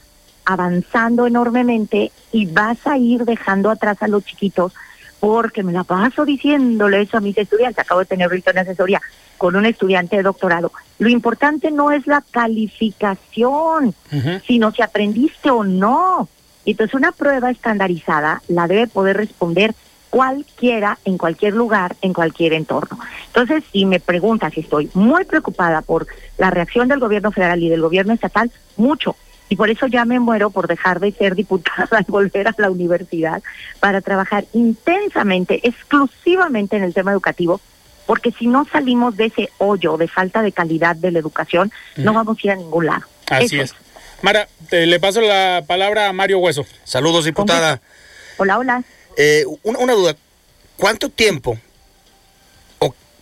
avanzando enormemente y vas a ir dejando atrás a los chiquitos porque me la paso diciéndole eso a mis estudiantes. Acabo de tener ahorita una asesoría con un estudiante de doctorado. Lo importante no es la calificación, sino si aprendiste o no. Entonces una prueba estandarizada la debe poder responder cualquiera, en cualquier lugar, en cualquier entorno. Entonces, si me preguntas si estoy muy preocupada por la reacción del gobierno federal y del gobierno estatal, mucho y por eso ya me muero por dejar de ser diputada y volver a la universidad para trabajar intensamente, exclusivamente en el tema educativo, porque si no salimos de ese hoyo de falta de calidad de la educación, no vamos a ir a ningún lado. Así es. Mara, le paso la palabra a Mario Hueso. Saludos, diputada. Hola, hola. Eh, una duda. ¿Cuánto tiempo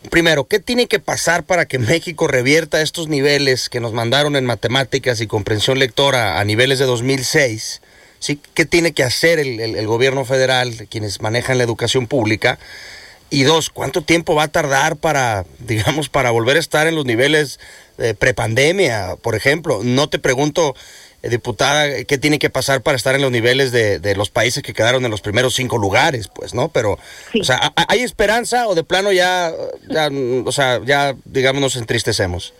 primero, ¿qué tiene que pasar para que México revierta estos niveles que nos mandaron en matemáticas y comprensión lectora a niveles de 2006? ¿Sí? ¿Qué tiene que hacer el, gobierno federal, quienes manejan la educación pública? Y dos, ¿cuánto tiempo va a tardar para, digamos, para volver a estar en los niveles de prepandemia, por ejemplo? No te pregunto diputada, qué tiene que pasar para estar en los niveles de, de, los países que quedaron en los primeros cinco lugares, pues, ¿no? Pero, o sea, ¿hay esperanza o de plano ya, ya, o sea, ya, digamos, nos entristecemos?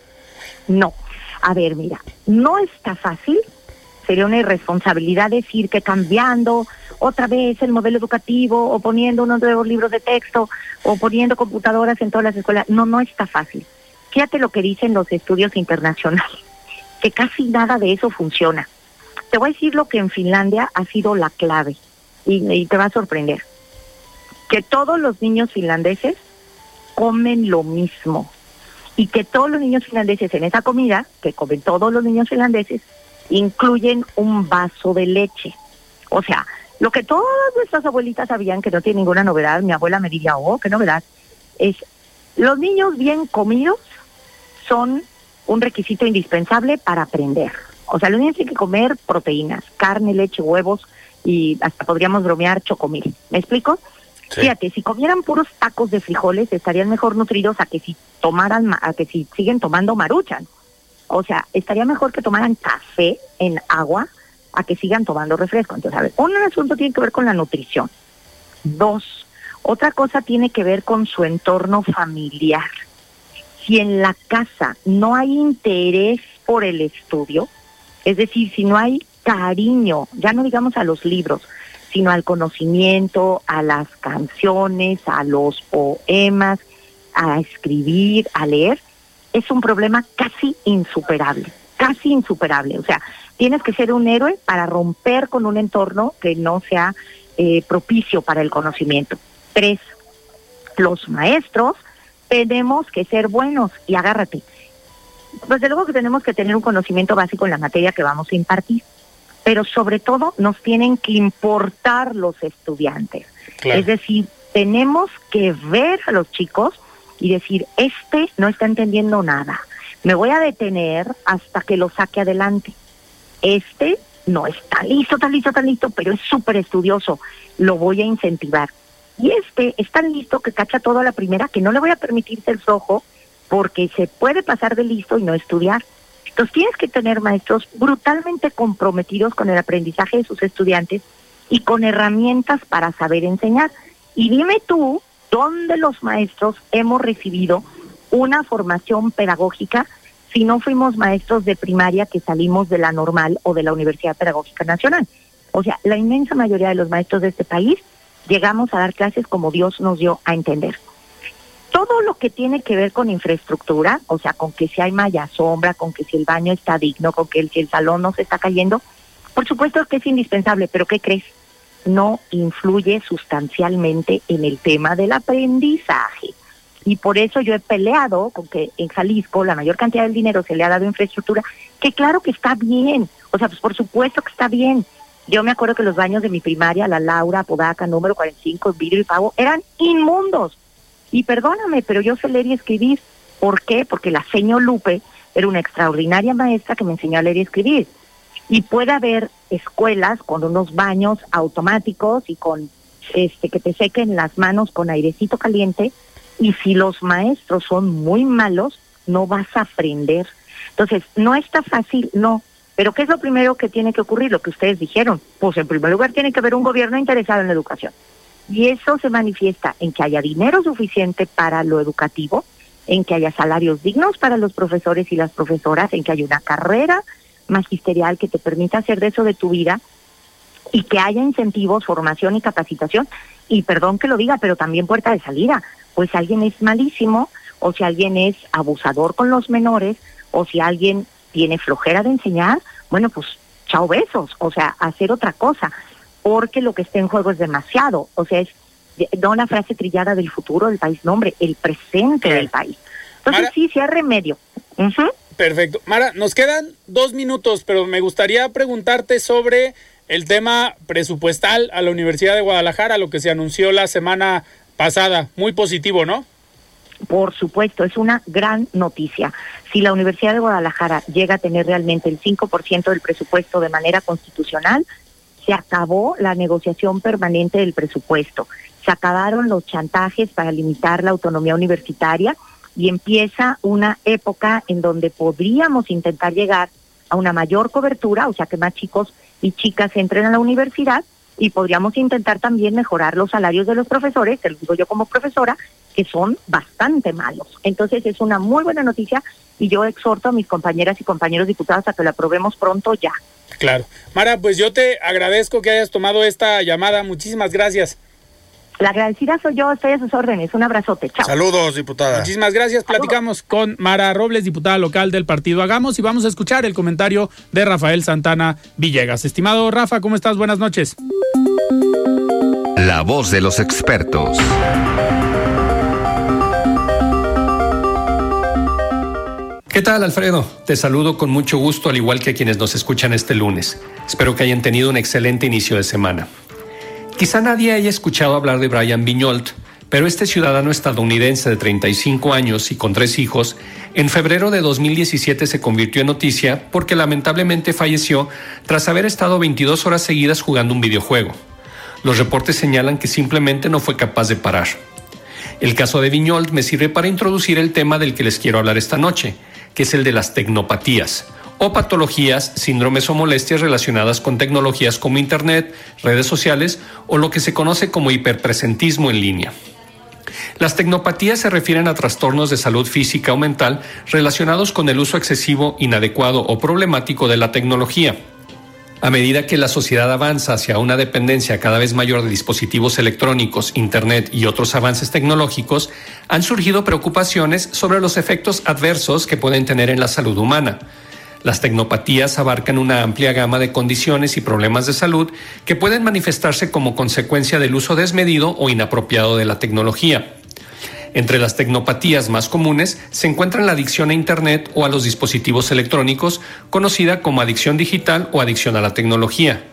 No. A ver, mira, no está fácil. Sería una irresponsabilidad decir que cambiando otra vez el modelo educativo o poniendo unos nuevos libros de texto o poniendo computadoras en todas las escuelas. No, no está fácil. Fíjate lo que dicen los estudios internacionales que casi nada de eso funciona. Te voy a decir lo que en Finlandia ha sido la clave y, te va a sorprender. Que todos los niños finlandeses comen lo mismo y que todos los niños finlandeses en esa comida, que comen todos los niños finlandeses, incluyen un vaso de leche. O sea, lo que todas nuestras abuelitas sabían, que no tiene ninguna novedad, mi abuela me diría, oh, qué novedad, es los niños bien comidos son un requisito indispensable para aprender. O sea, los niños tienen que comer proteínas, carne, leche, huevos y hasta podríamos bromear chocomil. ¿Me explico? Fíjate, si comieran puros tacos de frijoles estarían mejor nutridos a que si tomaran, a que si siguen tomando maruchan. O sea, estaría mejor que tomaran café en agua a que sigan tomando refresco. Entonces, a ver, un asunto tiene que ver con la nutrición. Dos, otra cosa tiene que ver con su entorno familiar. Si en la casa no hay interés por el estudio, es decir, si no hay cariño, ya no digamos a los libros, sino al conocimiento, a las canciones, a los poemas, a escribir, a leer, es un problema casi insuperable, casi insuperable. O sea, tienes que ser un héroe para romper con un entorno que no sea eh, propicio para el conocimiento. Tres, los maestros tenemos que ser buenos y agárrate. Pues de luego que tenemos que tener un conocimiento básico en la materia que vamos a impartir, pero sobre todo nos tienen que importar los estudiantes. Es decir, tenemos que ver a los chicos y decir, este no está entendiendo nada. Me voy a detener hasta que lo saque adelante. Este no está listo, está listo, está listo, pero es súper estudioso. Lo voy a incentivar. Y este es tan listo que cacha todo a la primera que no le voy a permitir ser flojo porque se puede pasar de listo y no estudiar. Entonces tienes que tener maestros brutalmente comprometidos con el aprendizaje de sus estudiantes y con herramientas para saber enseñar. Y dime tú, ¿dónde los maestros hemos recibido una formación pedagógica si no fuimos maestros de primaria que salimos de la normal o de la Universidad Pedagógica Nacional? O sea, la inmensa mayoría de los maestros de este país llegamos a dar clases como Dios nos dio a entender. Todo lo que tiene que ver con infraestructura, o sea, con que si hay malla sombra, con que si el baño está digno, con que si el salón no se está cayendo, por supuesto que es indispensable, pero ¿qué crees? No influye sustancialmente en el tema del aprendizaje. Y por eso yo he peleado con que en Jalisco la mayor cantidad del dinero se le ha dado infraestructura, que claro que está bien, o sea, pues por supuesto que está bien, yo me acuerdo que los baños de mi primaria, la Laura, Podaca, número 45, vidrio y pavo, eran inmundos. Y perdóname, pero yo sé leer y escribir. ¿Por qué? Porque la señor Lupe era una extraordinaria maestra que me enseñó a leer y escribir. Y puede haber escuelas con unos baños automáticos y con este que te sequen las manos con airecito caliente. Y si los maestros son muy malos, no vas a aprender. Entonces, no está fácil, no, pero ¿qué es lo primero que tiene que ocurrir? Lo que ustedes dijeron. Pues en primer lugar tiene que haber un gobierno interesado en la educación. Y eso se manifiesta en que haya dinero suficiente para lo educativo, en que haya salarios dignos para los profesores y las profesoras, en que haya una carrera magisterial que te permita hacer de eso de tu vida y que haya incentivos, formación y capacitación. Y perdón que lo diga, pero también puerta de salida. Pues si alguien es malísimo o si alguien es abusador con los menores o si alguien tiene flojera de enseñar, bueno, pues chao besos, o sea, hacer otra cosa, porque lo que está en juego es demasiado, o sea, es no la frase trillada del futuro del país, no hombre, el presente del país. Entonces sí, sí hay remedio. Perfecto. Mara, nos quedan dos minutos, pero me gustaría preguntarte sobre el tema presupuestal a la Universidad de Guadalajara, lo que se anunció la semana pasada. Muy positivo, ¿no? Por supuesto, es una gran noticia. Si la Universidad de Guadalajara llega a tener realmente el 5% del presupuesto de manera constitucional, se acabó la negociación permanente del presupuesto, se acabaron los chantajes para limitar la autonomía universitaria y empieza una época en donde podríamos intentar llegar a una mayor cobertura, o sea que más chicos y chicas entren a la universidad y podríamos intentar también mejorar los salarios de los profesores, te lo digo yo como profesora, que son bastante malos. Entonces es una muy buena noticia y yo exhorto a mis compañeras y compañeros diputados a que la aprobemos pronto ya. Claro. Mara, pues yo te agradezco que hayas tomado esta llamada. Muchísimas gracias. La agradecida soy yo, estoy a sus órdenes. Un abrazote. Chao. Saludos, diputada. Muchísimas gracias. Platicamos con Mara Robles, diputada local del partido Hagamos, y vamos a escuchar el comentario de Rafael Santana Villegas. Estimado Rafa, ¿cómo estás? Buenas noches. La voz de los expertos. ¿Qué tal, Alfredo? Te saludo con mucho gusto, al igual que a quienes nos escuchan este lunes. Espero que hayan tenido un excelente inicio de semana. Quizá nadie haya escuchado hablar de Brian Viñolt, pero este ciudadano estadounidense de 35 años y con tres hijos, en febrero de 2017 se convirtió en noticia porque lamentablemente falleció tras haber estado 22 horas seguidas jugando un videojuego. Los reportes señalan que simplemente no fue capaz de parar. El caso de Viñold me sirve para introducir el tema del que les quiero hablar esta noche, que es el de las tecnopatías, o patologías, síndromes o molestias relacionadas con tecnologías como Internet, redes sociales o lo que se conoce como hiperpresentismo en línea. Las tecnopatías se refieren a trastornos de salud física o mental relacionados con el uso excesivo, inadecuado o problemático de la tecnología. A medida que la sociedad avanza hacia una dependencia cada vez mayor de dispositivos electrónicos, Internet y otros avances tecnológicos, han surgido preocupaciones sobre los efectos adversos que pueden tener en la salud humana. Las tecnopatías abarcan una amplia gama de condiciones y problemas de salud que pueden manifestarse como consecuencia del uso desmedido o inapropiado de la tecnología. Entre las tecnopatías más comunes se encuentran la adicción a Internet o a los dispositivos electrónicos, conocida como adicción digital o adicción a la tecnología.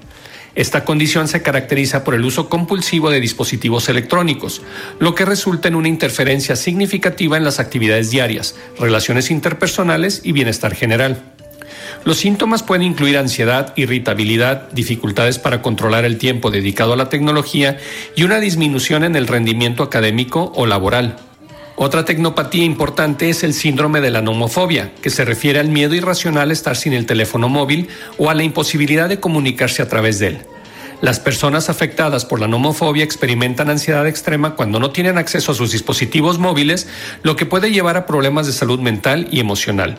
Esta condición se caracteriza por el uso compulsivo de dispositivos electrónicos, lo que resulta en una interferencia significativa en las actividades diarias, relaciones interpersonales y bienestar general. Los síntomas pueden incluir ansiedad, irritabilidad, dificultades para controlar el tiempo dedicado a la tecnología y una disminución en el rendimiento académico o laboral. Otra tecnopatía importante es el síndrome de la nomofobia, que se refiere al miedo irracional a estar sin el teléfono móvil o a la imposibilidad de comunicarse a través de él. Las personas afectadas por la nomofobia experimentan ansiedad extrema cuando no tienen acceso a sus dispositivos móviles, lo que puede llevar a problemas de salud mental y emocional.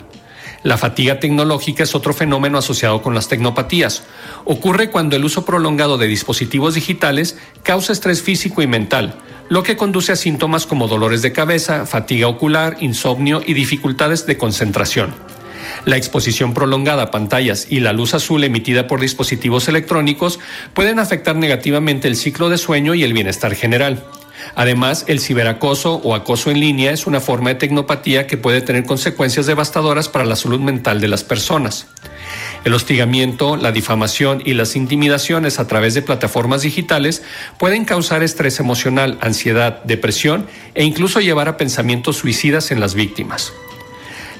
La fatiga tecnológica es otro fenómeno asociado con las tecnopatías. Ocurre cuando el uso prolongado de dispositivos digitales causa estrés físico y mental, lo que conduce a síntomas como dolores de cabeza, fatiga ocular, insomnio y dificultades de concentración. La exposición prolongada a pantallas y la luz azul emitida por dispositivos electrónicos pueden afectar negativamente el ciclo de sueño y el bienestar general. Además, el ciberacoso o acoso en línea es una forma de tecnopatía que puede tener consecuencias devastadoras para la salud mental de las personas. El hostigamiento, la difamación y las intimidaciones a través de plataformas digitales pueden causar estrés emocional, ansiedad, depresión e incluso llevar a pensamientos suicidas en las víctimas.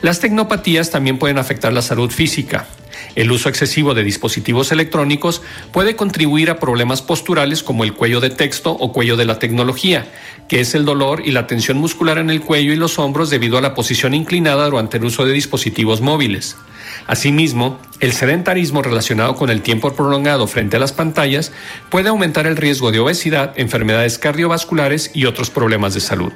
Las tecnopatías también pueden afectar la salud física. El uso excesivo de dispositivos electrónicos puede contribuir a problemas posturales como el cuello de texto o cuello de la tecnología, que es el dolor y la tensión muscular en el cuello y los hombros debido a la posición inclinada durante el uso de dispositivos móviles. Asimismo, el sedentarismo relacionado con el tiempo prolongado frente a las pantallas puede aumentar el riesgo de obesidad, enfermedades cardiovasculares y otros problemas de salud.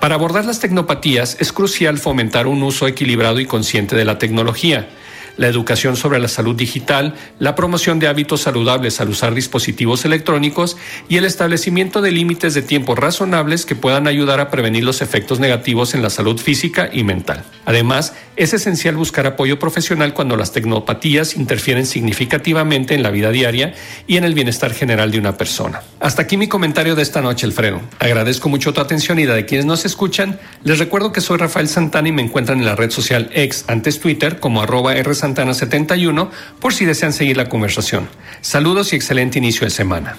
Para abordar las tecnopatías es crucial fomentar un uso equilibrado y consciente de la tecnología la educación sobre la salud digital, la promoción de hábitos saludables al usar dispositivos electrónicos y el establecimiento de límites de tiempo razonables que puedan ayudar a prevenir los efectos negativos en la salud física y mental. Además, es esencial buscar apoyo profesional cuando las tecnopatías interfieren significativamente en la vida diaria y en el bienestar general de una persona. Hasta aquí mi comentario de esta noche, Alfredo. Agradezco mucho tu atención y la de quienes nos escuchan. Les recuerdo que soy Rafael Santana y me encuentran en la red social ex antes Twitter como arroba Santana 71 por si desean seguir la conversación. Saludos y excelente inicio de semana.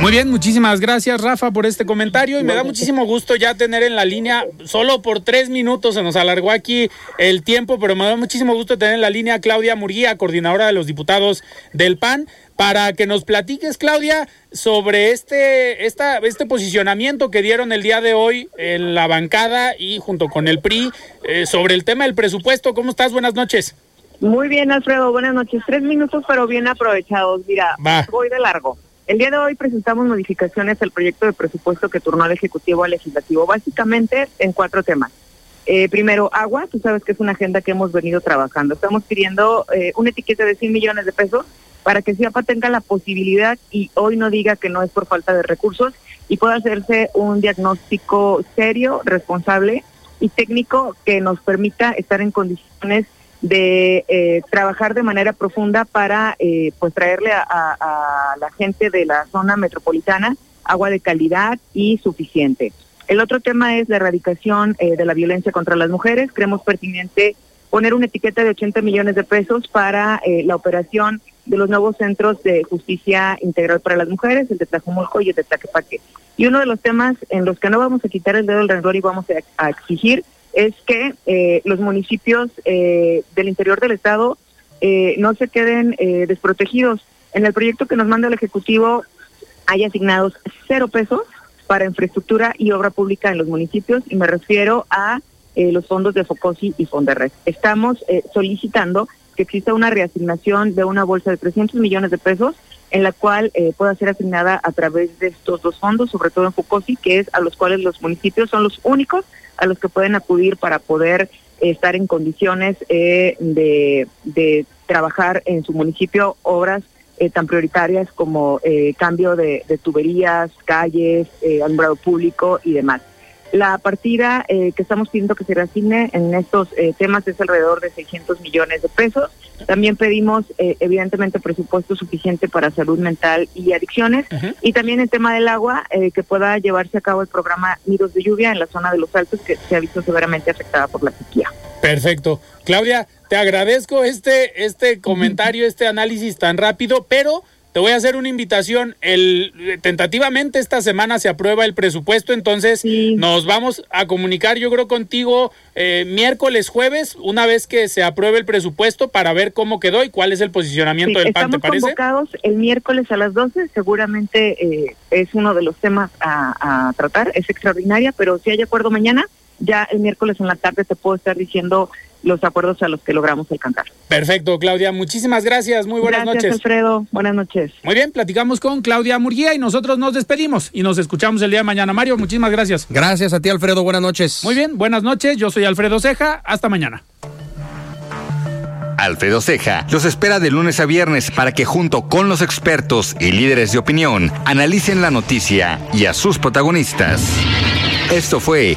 Muy bien, muchísimas gracias Rafa por este comentario y me da muchísimo gusto ya tener en la línea, solo por tres minutos se nos alargó aquí el tiempo, pero me da muchísimo gusto tener en la línea a Claudia Murguía, coordinadora de los diputados del PAN, para que nos platiques, Claudia, sobre este, esta, este posicionamiento que dieron el día de hoy en la bancada y junto con el PRI eh, sobre el tema del presupuesto. ¿Cómo estás? Buenas noches. Muy bien, Alfredo. Buenas noches. Tres minutos, pero bien aprovechados. Mira, voy de largo. El día de hoy presentamos modificaciones al proyecto de presupuesto que turnó al Ejecutivo al Legislativo, básicamente en cuatro temas. Eh, primero, agua, tú sabes que es una agenda que hemos venido trabajando. Estamos pidiendo eh, una etiqueta de 100 millones de pesos para que CIAPA tenga la posibilidad y hoy no diga que no es por falta de recursos y pueda hacerse un diagnóstico serio, responsable y técnico que nos permita estar en condiciones de eh, trabajar de manera profunda para eh, pues traerle a, la gente de la zona metropolitana agua de calidad y suficiente. El otro tema es la erradicación eh, de la violencia contra las mujeres. Creemos pertinente poner una etiqueta de 80 millones de pesos para la operación de los nuevos centros de justicia integral para las mujeres, el de Tlajumulco y el de Tlaquepaque. Y uno de los temas en los que no vamos a quitar el dedo del renglón y vamos a, exigir es que eh, los municipios eh, del interior del estado eh, no se queden desprotegidos. En el proyecto que nos manda el Ejecutivo hay asignados cero pesos para infraestructura y obra pública en los municipios y me refiero a los fondos de FOCOSI y Fonderred. Estamos solicitando que exista una reasignación de una bolsa de 300 millones de pesos en la cual pueda ser asignada a través de estos dos fondos, sobre todo en FOCOSI, que es a los cuales los municipios son los únicos a los que pueden acudir para poder estar en condiciones eh, de, trabajar en su municipio obras eh, tan prioritarias como eh, cambio de, de, tuberías, calles, alumbrado público y demás. La partida que estamos pidiendo que se reasigne en estos temas es alrededor de 600 millones de pesos. También pedimos, evidentemente, presupuesto suficiente para salud mental y adicciones. Y también el tema del agua, que pueda llevarse a cabo el programa Nidos de Lluvia en la zona de los Altos, que se ha visto severamente afectada por la sequía. Perfecto. Claudia, te agradezco este, este comentario, este análisis tan rápido, pero te voy a hacer una invitación. El, tentativamente esta semana se aprueba el presupuesto, entonces nos vamos a comunicar, yo creo, contigo eh, miércoles, jueves, una vez que se apruebe el presupuesto para ver cómo quedó y cuál es el posicionamiento del PAN, ¿te parece? Estamos convocados el miércoles a las 12, seguramente eh, es uno de los temas a, a tratar, es extraordinaria, pero si hay acuerdo mañana, ya el miércoles en la tarde te puedo estar diciendo los acuerdos a los que logramos alcanzar. Perfecto, Claudia. Muchísimas gracias. Muy buenas gracias, noches. Alfredo. Buenas noches. Muy bien, platicamos con Claudia Murguía y nosotros nos despedimos y nos escuchamos el día de mañana. Mario, muchísimas gracias. Gracias a ti, Alfredo. Buenas noches. Muy bien, buenas noches. Yo soy Alfredo Ceja. Hasta mañana. Alfredo Ceja los espera de lunes a viernes para que junto con los expertos y líderes de opinión analicen la noticia y a sus protagonistas. Esto fue